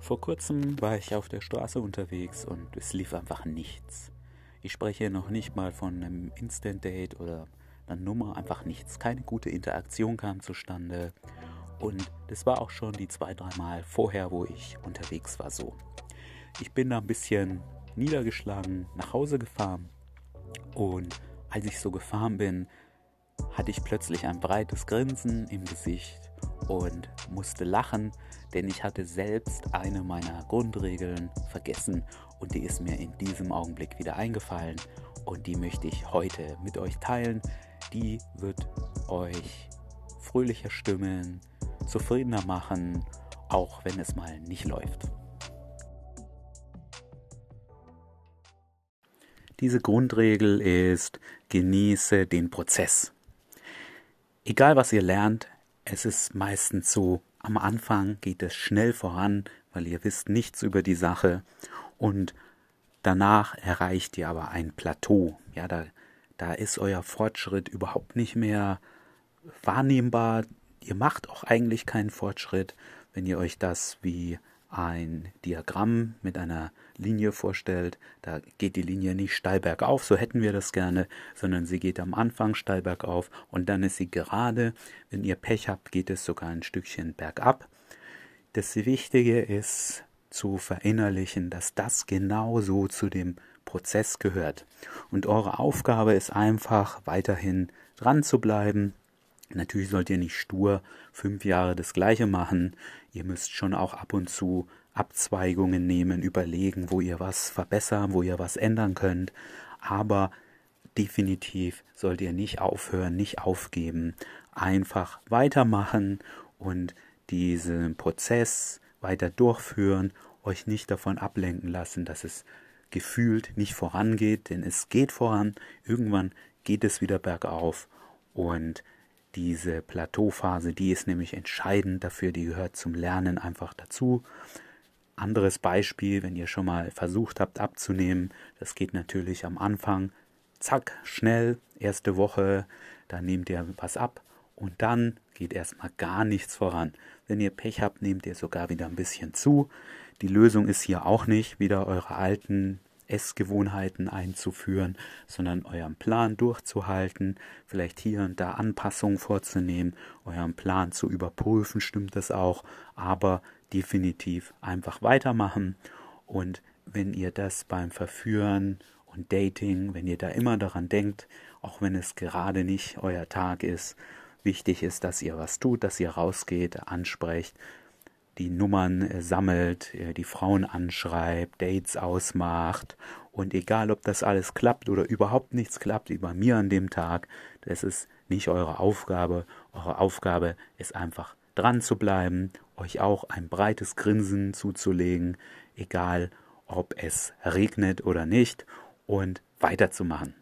Vor kurzem war ich auf der Straße unterwegs und es lief einfach nichts. Ich spreche noch nicht mal von einem Instant Date oder einer Nummer, einfach nichts. Keine gute Interaktion kam zustande. Und das war auch schon die zwei, drei Mal vorher, wo ich unterwegs war so. Ich bin da ein bisschen niedergeschlagen nach Hause gefahren und als ich so gefahren bin, hatte ich plötzlich ein breites Grinsen im Gesicht und musste lachen, denn ich hatte selbst eine meiner Grundregeln vergessen und die ist mir in diesem Augenblick wieder eingefallen und die möchte ich heute mit euch teilen. Die wird euch fröhlicher stimmen, zufriedener machen, auch wenn es mal nicht läuft. Diese Grundregel ist, genieße den Prozess. Egal was ihr lernt, es ist meistens so, am Anfang geht es schnell voran, weil ihr wisst nichts über die Sache und danach erreicht ihr aber ein Plateau. Ja, da, da ist euer Fortschritt überhaupt nicht mehr wahrnehmbar. Ihr macht auch eigentlich keinen Fortschritt, wenn ihr euch das wie ein Diagramm mit einer Linie vorstellt, da geht die Linie nicht steil bergauf, so hätten wir das gerne, sondern sie geht am Anfang steil bergauf und dann ist sie gerade. Wenn ihr Pech habt, geht es sogar ein Stückchen bergab. Das Wichtige ist zu verinnerlichen, dass das genauso zu dem Prozess gehört. Und eure Aufgabe ist einfach weiterhin dran zu bleiben, Natürlich sollt ihr nicht stur fünf Jahre das Gleiche machen. Ihr müsst schon auch ab und zu Abzweigungen nehmen, überlegen, wo ihr was verbessern, wo ihr was ändern könnt. Aber definitiv sollt ihr nicht aufhören, nicht aufgeben. Einfach weitermachen und diesen Prozess weiter durchführen, euch nicht davon ablenken lassen, dass es gefühlt nicht vorangeht, denn es geht voran. Irgendwann geht es wieder bergauf und diese Plateauphase, die ist nämlich entscheidend dafür, die gehört zum Lernen einfach dazu. Anderes Beispiel, wenn ihr schon mal versucht habt abzunehmen, das geht natürlich am Anfang, zack, schnell, erste Woche, dann nehmt ihr was ab und dann geht erstmal gar nichts voran. Wenn ihr Pech habt, nehmt ihr sogar wieder ein bisschen zu. Die Lösung ist hier auch nicht, wieder eure alten Essgewohnheiten einzuführen, sondern euren Plan durchzuhalten, vielleicht hier und da Anpassungen vorzunehmen, euren Plan zu überprüfen, stimmt das auch, aber definitiv einfach weitermachen. Und wenn ihr das beim Verführen und Dating, wenn ihr da immer daran denkt, auch wenn es gerade nicht euer Tag ist, wichtig ist, dass ihr was tut, dass ihr rausgeht, ansprecht, die Nummern äh, sammelt, äh, die Frauen anschreibt, Dates ausmacht und egal, ob das alles klappt oder überhaupt nichts klappt, wie bei mir an dem Tag, das ist nicht eure Aufgabe. Eure Aufgabe ist einfach dran zu bleiben, euch auch ein breites Grinsen zuzulegen, egal ob es regnet oder nicht und weiterzumachen.